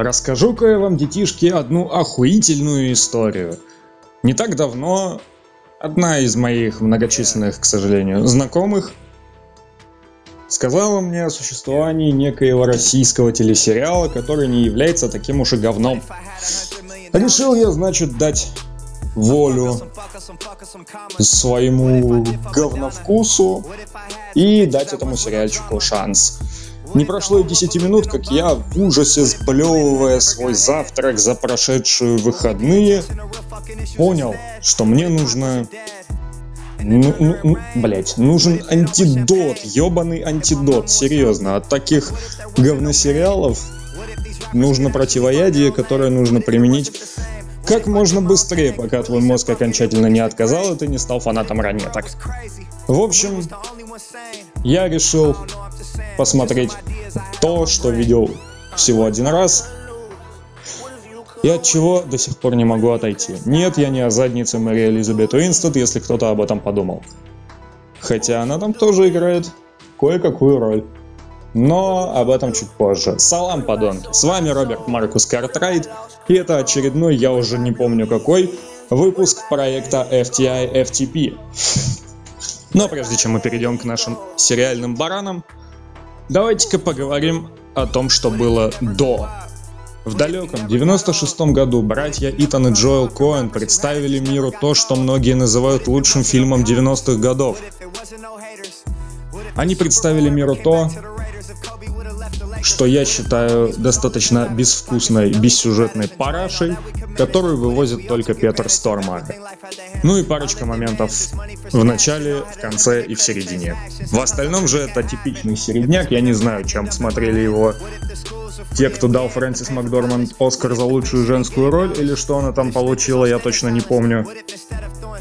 Расскажу-ка я вам, детишки, одну охуительную историю. Не так давно одна из моих многочисленных, к сожалению, знакомых сказала мне о существовании некоего российского телесериала, который не является таким уж и говном. Решил я, значит, дать волю своему говновкусу и дать этому сериальчику шанс. Не прошло и 10 минут, как я в ужасе сплевывая свой завтрак за прошедшие выходные, понял, что мне нужно... Ну, ну, ну, блять, нужен антидот, ебаный антидот, серьезно. От таких говносериалов нужно противоядие, которое нужно применить как можно быстрее, пока твой мозг окончательно не отказал, и ты не стал фанатом ранеток. В общем, я решил посмотреть то, что видел всего один раз, и от чего до сих пор не могу отойти. Нет, я не о заднице Мэри Элизабет Уинстед, если кто-то об этом подумал. Хотя она там тоже играет кое-какую роль. Но об этом чуть позже. Салам, подонки! С вами Роберт Маркус Картрайт, и это очередной, я уже не помню какой, выпуск проекта FTI FTP. Но прежде чем мы перейдем к нашим сериальным баранам, давайте-ка поговорим о том, что было до. В далеком 96 году братья Итан и Джоэл Коэн представили миру то, что многие называют лучшим фильмом 90-х годов. Они представили миру то, что я считаю достаточно безвкусной, бессюжетной парашей, которую вывозит только Петр Стормар. Ну и парочка моментов в начале, в конце и в середине. В остальном же это типичный середняк, я не знаю, чем смотрели его те, кто дал Фрэнсис Макдорманд Оскар за лучшую женскую роль, или что она там получила, я точно не помню.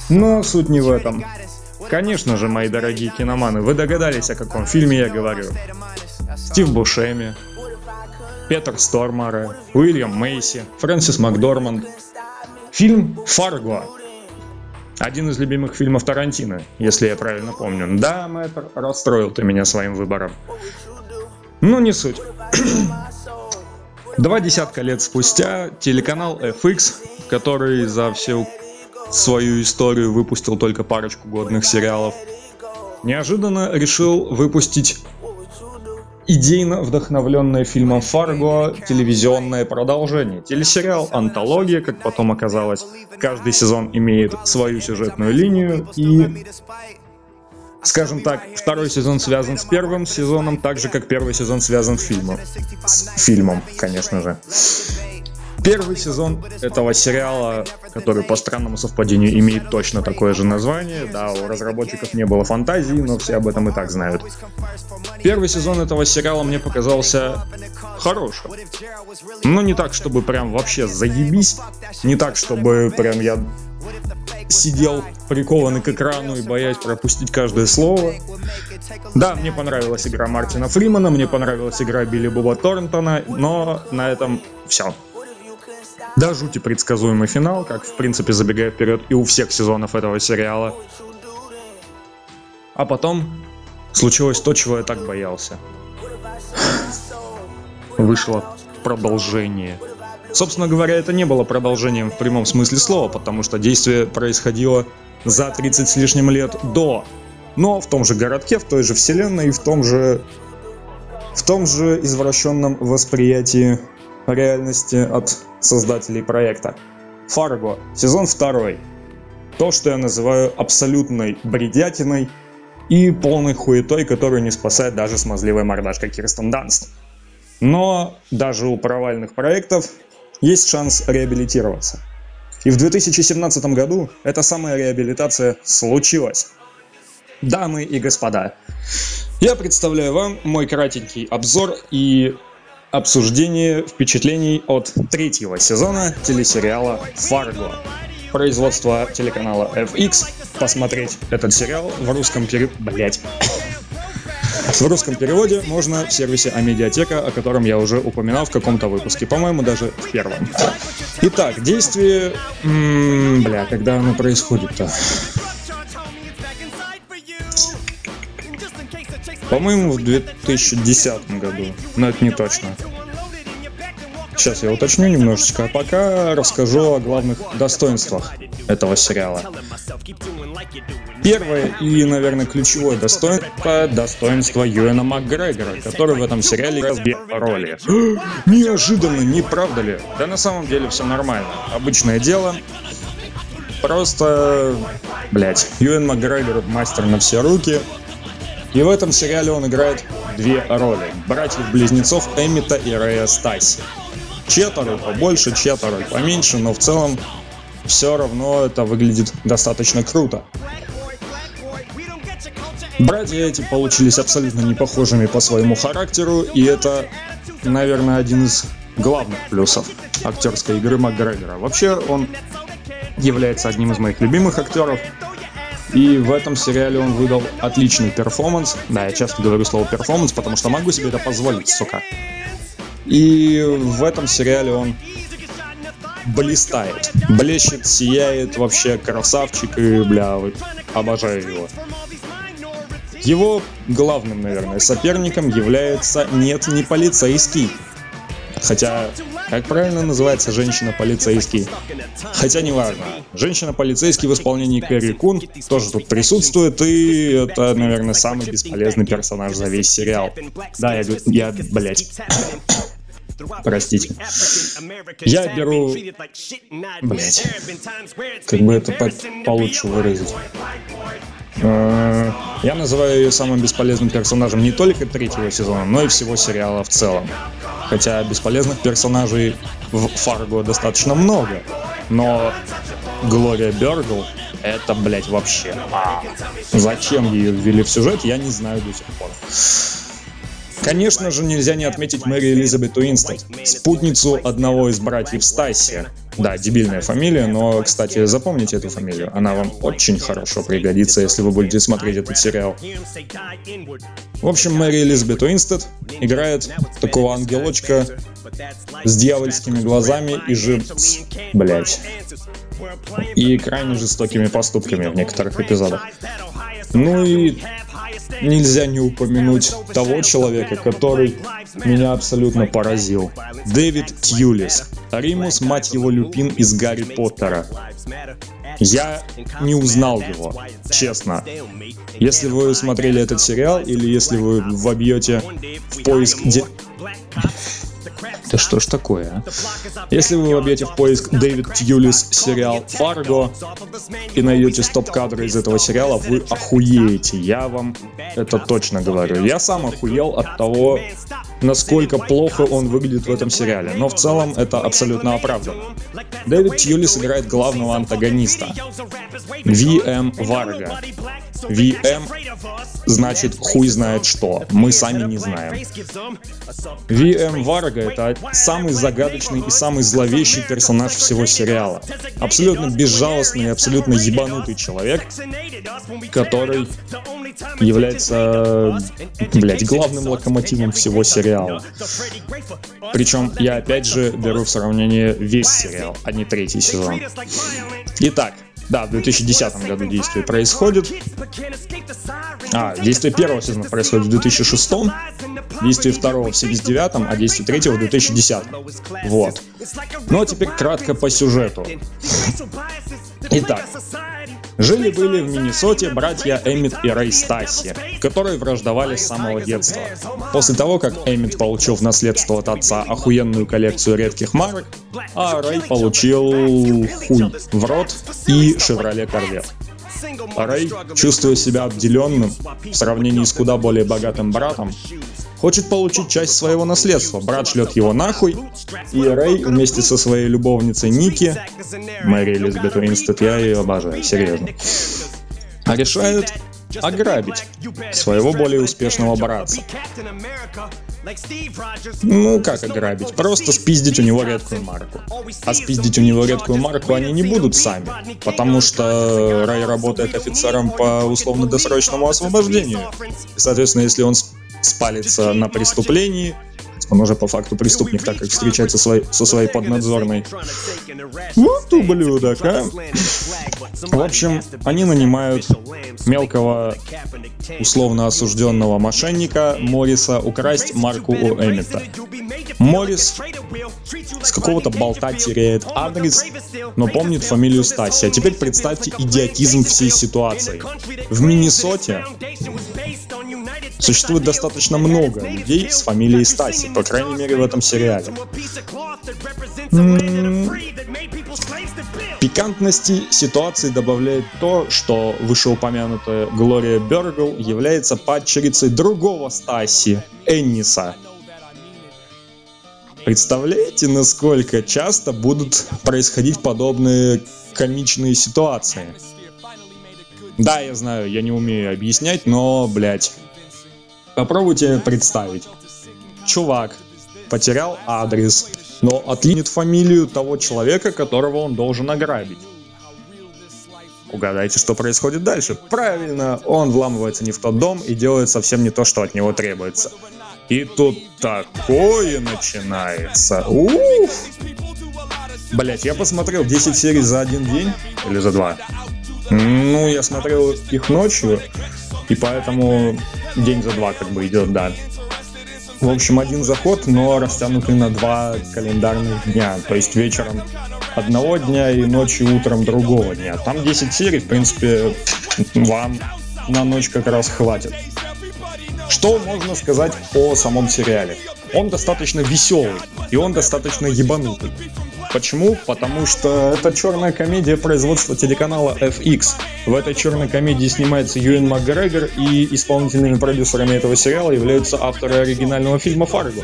Но суть не в этом. Конечно же, мои дорогие киноманы, вы догадались, о каком фильме я говорю. Стив Бушеми, Петр Стормаре, Уильям Мейси, Фрэнсис Макдорманд. Фильм «Фарго». Один из любимых фильмов Тарантино, если я правильно помню. Да, Мэтр, расстроил ты меня своим выбором. Ну, не суть. Два десятка лет спустя телеканал FX, который за всю свою историю выпустил только парочку годных сериалов, неожиданно решил выпустить идейно вдохновленное фильмом «Фарго» телевизионное продолжение. Телесериал «Антология», как потом оказалось, каждый сезон имеет свою сюжетную линию и Скажем так, второй сезон связан с первым сезоном, так же как первый сезон связан с фильмом. С фильмом, конечно же. Первый сезон этого сериала, который по странному совпадению имеет точно такое же название, да, у разработчиков не было фантазии, но все об этом и так знают. Первый сезон этого сериала мне показался хорошим. Но не так, чтобы прям вообще заебись, не так, чтобы прям я сидел прикованный к экрану и боясь пропустить каждое слово. Да, мне понравилась игра Мартина Фримана, мне понравилась игра Билли Боба Торнтона, но на этом все. Да, жути предсказуемый финал, как в принципе забегая вперед и у всех сезонов этого сериала. А потом случилось то, чего я так боялся. Вышло продолжение. Собственно говоря, это не было продолжением в прямом смысле слова, потому что действие происходило за 30 с лишним лет до. Но в том же городке, в той же вселенной и в том же в том же извращенном восприятии реальности от создателей проекта. Фарго, сезон второй. То, что я называю абсолютной бредятиной и полной хуетой, которую не спасает даже смазливая мордашка Кирстен Данст. Но даже у провальных проектов есть шанс реабилитироваться. И в 2017 году эта самая реабилитация случилась. Дамы и господа, я представляю вам мой кратенький обзор и обсуждение впечатлений от третьего сезона телесериала «Фарго». Производство телеканала FX. Посмотреть этот сериал в русском переводе... Блять. В русском переводе можно в сервисе Амедиатека, о котором я уже упоминал в каком-то выпуске, по-моему, даже в первом. Итак, действие... Бля, когда оно происходит-то? По-моему, в 2010 году, но это не точно. Сейчас я уточню немножечко, а пока расскажу о главных достоинствах этого сериала. Первое и, наверное, ключевое достоинство – достоинство Юэна Макгрегора, который в этом сериале две роли. Неожиданно, не правда ли? Да на самом деле все нормально. Обычное дело. Просто, блять, Юэн Макгрегор мастер на все руки. И в этом сериале он играет две роли. Братьев-близнецов Эмита и Рэя Стайси. Чья-то роль побольше, чья-то роль поменьше, но в целом все равно это выглядит достаточно круто. Братья эти получились абсолютно не похожими по своему характеру, и это, наверное, один из главных плюсов актерской игры Макгрегора. Вообще, он является одним из моих любимых актеров, и в этом сериале он выдал отличный перформанс. Да, я часто говорю слово перформанс, потому что могу себе это позволить, сука. И в этом сериале он блистает. Блещет, сияет, вообще красавчик и, бля, обожаю его. Его главным, наверное, соперником является нет, не полицейский. Хотя, как правильно называется женщина-полицейский? Хотя не важно. Женщина-полицейский в исполнении Кэрри Кун тоже тут присутствует, и это, наверное, самый бесполезный персонаж за весь сериал. Да, я, я блять. Простите. Я беру... Блять. Как бы это по получше выразить. Э, я называю ее самым бесполезным персонажем не только третьего сезона, но и всего сериала в целом. Хотя бесполезных персонажей в Фарго достаточно много. Но Глория Бергл это, блять, вообще. А, зачем ее ввели в сюжет, я не знаю до сих пор. Конечно же, нельзя не отметить Мэри Элизабет Уинстон, спутницу одного из братьев Стайси. Да, дебильная фамилия, но, кстати, запомните эту фамилию. Она вам очень хорошо пригодится, если вы будете смотреть этот сериал. В общем, Мэри Элизабет Уинстед играет такого ангелочка с дьявольскими глазами и жив... Блять. И крайне жестокими поступками в некоторых эпизодах. Ну и нельзя не упомянуть того человека, который меня абсолютно поразил. Дэвид Тьюлис. Римус, мать его, Люпин из Гарри Поттера. Я не узнал его, честно. Если вы смотрели этот сериал, или если вы вобьете в поиск... Да что ж такое, а? Если вы вобьете в поиск Дэвид Тьюлис сериал «Фарго» и найдете стоп-кадры из этого сериала, вы охуеете. Я вам это точно говорю. Я сам охуел от того, насколько плохо он выглядит в этом сериале. Но в целом это абсолютно оправдано. Дэвид Тьюлис играет главного антагониста. V.M. Варга. VM значит хуй знает что, мы сами не знаем. VM Варга это самый загадочный и самый зловещий персонаж всего сериала. Абсолютно безжалостный и абсолютно ебанутый человек, который является, блять, главным локомотивом всего сериала. Причем я опять же беру в сравнение весь сериал, а не третий сезон. Итак, да, в 2010 году действие происходит. А, действие первого сезона происходит в 2006, действие второго в 79, а действие третьего в 2010. Вот. Ну а теперь кратко по сюжету. Итак, Жили-были в Миннесоте братья Эммит и Рэй Стаси, которые враждовали с самого детства. После того, как Эммит получил в наследство от отца охуенную коллекцию редких марок, а Рэй получил хуй в рот и Шевроле Корвет. Рэй, чувствуя себя обделенным в сравнении с куда более богатым братом, хочет получить часть своего наследства. Брат шлет его нахуй, и Рэй вместе со своей любовницей Ники, Мэри Элизабет Уинстед, я ее обожаю, серьезно, решают ограбить своего более успешного братца. Ну, как ограбить? Просто спиздить у него редкую марку. А спиздить у него редкую марку они не будут сами, потому что Рэй работает офицером по условно-досрочному освобождению. И, соответственно, если он спалится на преступлении, он уже по факту преступник, так как встречается свой, со своей поднадзорной. Вот ублюдок, а! В общем, они нанимают мелкого условно осужденного мошенника Морриса украсть марку у Эммета. Моррис с какого-то болта теряет адрес, но помнит фамилию Стаси. А теперь представьте идиотизм всей ситуации. В Миннесоте существует достаточно много людей с фамилией Стаси, по крайней мере в этом сериале. Пикантности ситуации добавляет то, что вышеупомянутая Глория Бергл является падчерицей другого Стаси, Энниса. Представляете, насколько часто будут происходить подобные комичные ситуации? Да, я знаю, я не умею объяснять, но, блядь, попробуйте представить. Чувак потерял адрес, но отлинит фамилию того человека, которого он должен ограбить. Угадайте, что происходит дальше. Правильно, он вламывается не в тот дом и делает совсем не то, что от него требуется. И тут такое начинается. Уф! Блять, я посмотрел 10 серий за один день или за два. Ну, я смотрел их ночью, и поэтому день за два как бы идет, да. В общем, один заход, но растянутый на два календарных дня. То есть вечером одного дня и ночью утром другого дня. Там 10 серий, в принципе, вам на ночь как раз хватит. Что можно сказать о самом сериале? Он достаточно веселый, и он достаточно ебанутый. Почему? Потому что это черная комедия производства телеканала FX. В этой черной комедии снимается Юэн Макгрегор, и исполнительными продюсерами этого сериала являются авторы оригинального фильма «Фарго».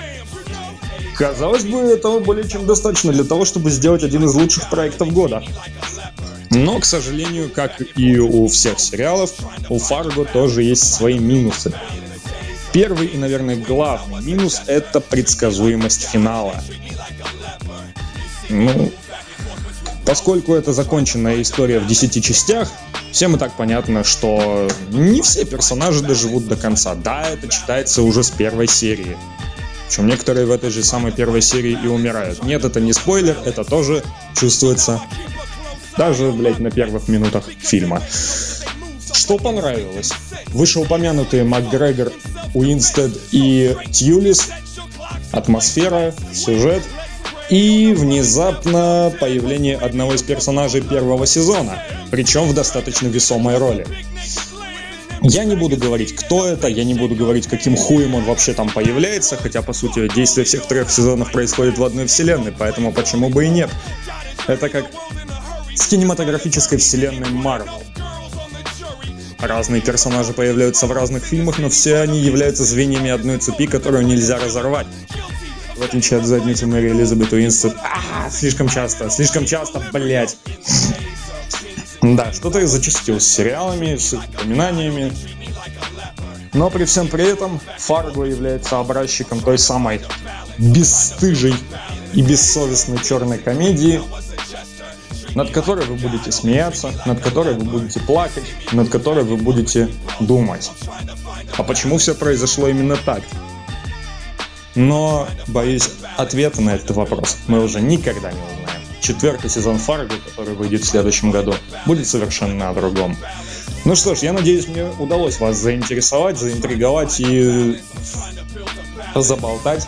Казалось бы, этого более чем достаточно для того, чтобы сделать один из лучших проектов года. Но, к сожалению, как и у всех сериалов, у Фарго тоже есть свои минусы. Первый и, наверное, главный минус — это предсказуемость финала. Ну, поскольку это законченная история в 10 частях, всем и так понятно, что не все персонажи доживут до конца. Да, это читается уже с первой серии. Причем некоторые в этой же самой первой серии и умирают. Нет, это не спойлер, это тоже чувствуется даже, блядь, на первых минутах фильма. Что понравилось? Вышеупомянутые МакГрегор, Уинстед и Тьюлис, атмосфера, сюжет и внезапно появление одного из персонажей первого сезона, причем в достаточно весомой роли. Я не буду говорить, кто это, я не буду говорить, каким хуем он вообще там появляется, хотя, по сути, действие всех трех сезонов происходит в одной вселенной, поэтому почему бы и нет. Это как с кинематографической вселенной Марвел. Разные персонажи появляются в разных фильмах, но все они являются звеньями одной цепи, которую нельзя разорвать. В отличие от задницы Мэри Элизабет Уинстон. А, слишком часто, слишком часто, блять. Да, что-то я зачастил с сериалами, с упоминаниями. Но при всем при этом Фарго является образчиком той самой бесстыжей и бессовестной черной комедии, над которой вы будете смеяться, над которой вы будете плакать, над которой вы будете думать. А почему все произошло именно так? Но, боюсь, ответа на этот вопрос мы уже никогда не узнаем. Четвертый сезон Фарго, который выйдет в следующем году, будет совершенно о другом. Ну что ж, я надеюсь, мне удалось вас заинтересовать, заинтриговать и заболтать.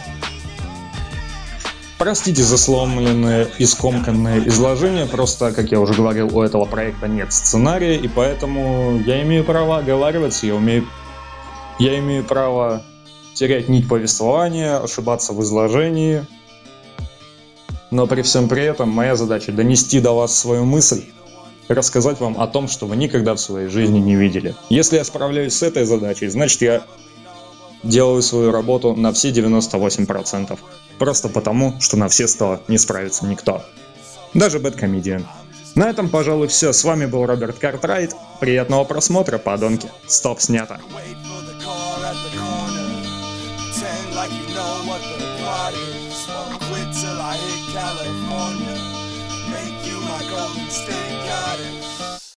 Простите за сломленное и скомканное изложение, просто, как я уже говорил, у этого проекта нет сценария, и поэтому я имею право оговариваться, я умею... Я имею право терять нить повествования, ошибаться в изложении, но при всем при этом моя задача донести до вас свою мысль, рассказать вам о том, что вы никогда в своей жизни не видели. Если я справляюсь с этой задачей, значит я делаю свою работу на все 98%. Просто потому, что на все 100 не справится никто. Даже Бэткомедиан. На этом, пожалуй, все. С вами был Роберт Картрайт. Приятного просмотра, подонки. Стоп, снято. the party. Smoke quit till I hit California. Make you my golden state garden.